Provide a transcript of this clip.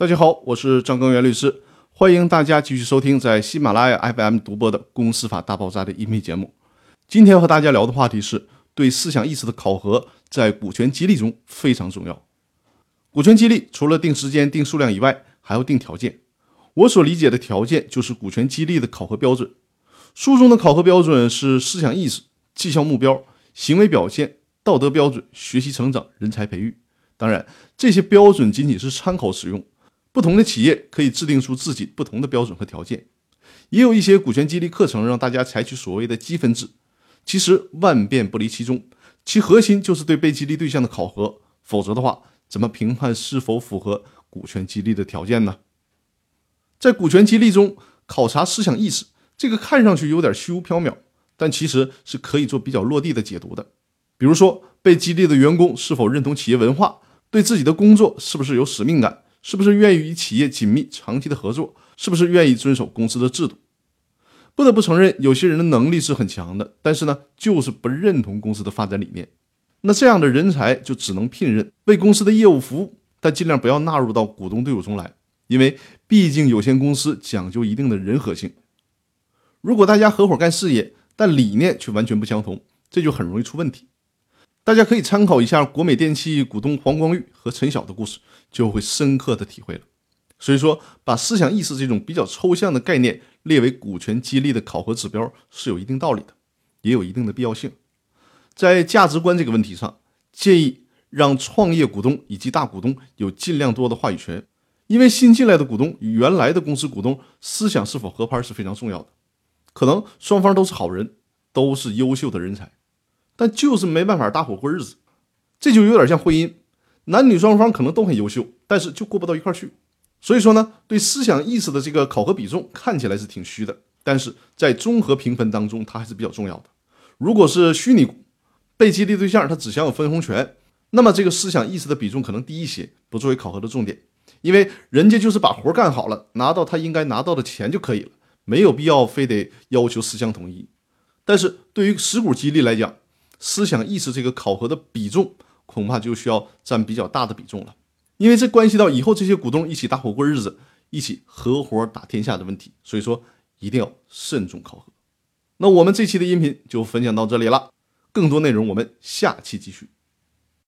大家好，我是张根源律师，欢迎大家继续收听在喜马拉雅 FM 独播的《公司法大爆炸》的音频节目。今天和大家聊的话题是对思想意识的考核，在股权激励中非常重要。股权激励除了定时间、定数量以外，还要定条件。我所理解的条件就是股权激励的考核标准。书中的考核标准是思想意识、绩效目标、行为表现、道德标准、学习成长、人才培育。当然，这些标准仅仅是参考使用，不同的企业可以制定出自己不同的标准和条件。也有一些股权激励课程让大家采取所谓的积分制，其实万变不离其宗，其核心就是对被激励对象的考核。否则的话，怎么评判是否符合股权激励的条件呢？在股权激励中考察思想意识，这个看上去有点虚无缥缈，但其实是可以做比较落地的解读的。比如说，被激励的员工是否认同企业文化？对自己的工作是不是有使命感？是不是愿意与企业紧密长期的合作？是不是愿意遵守公司的制度？不得不承认，有些人的能力是很强的，但是呢，就是不认同公司的发展理念。那这样的人才就只能聘任，为公司的业务服务，但尽量不要纳入到股东队伍中来，因为毕竟有限公司讲究一定的人和性。如果大家合伙干事业，但理念却完全不相同，这就很容易出问题。大家可以参考一下国美电器股东黄光裕和陈晓的故事，就会深刻的体会了。所以说，把思想意识这种比较抽象的概念列为股权激励的考核指标是有一定道理的，也有一定的必要性。在价值观这个问题上，建议让创业股东以及大股东有尽量多的话语权，因为新进来的股东与原来的公司股东思想是否合拍是非常重要的。可能双方都是好人，都是优秀的人才。但就是没办法搭伙过日子，这就有点像婚姻，男女双方可能都很优秀，但是就过不到一块去。所以说呢，对思想意识的这个考核比重看起来是挺虚的，但是在综合评分当中，它还是比较重要的。如果是虚拟，被激励对象他只享有分红权，那么这个思想意识的比重可能低一些，不作为考核的重点，因为人家就是把活干好了，拿到他应该拿到的钱就可以了，没有必要非得要求思想统一。但是对于实股激励来讲，思想意识这个考核的比重，恐怕就需要占比较大的比重了，因为这关系到以后这些股东一起搭伙过日子、一起合伙打天下的问题，所以说一定要慎重考核。那我们这期的音频就分享到这里了，更多内容我们下期继续。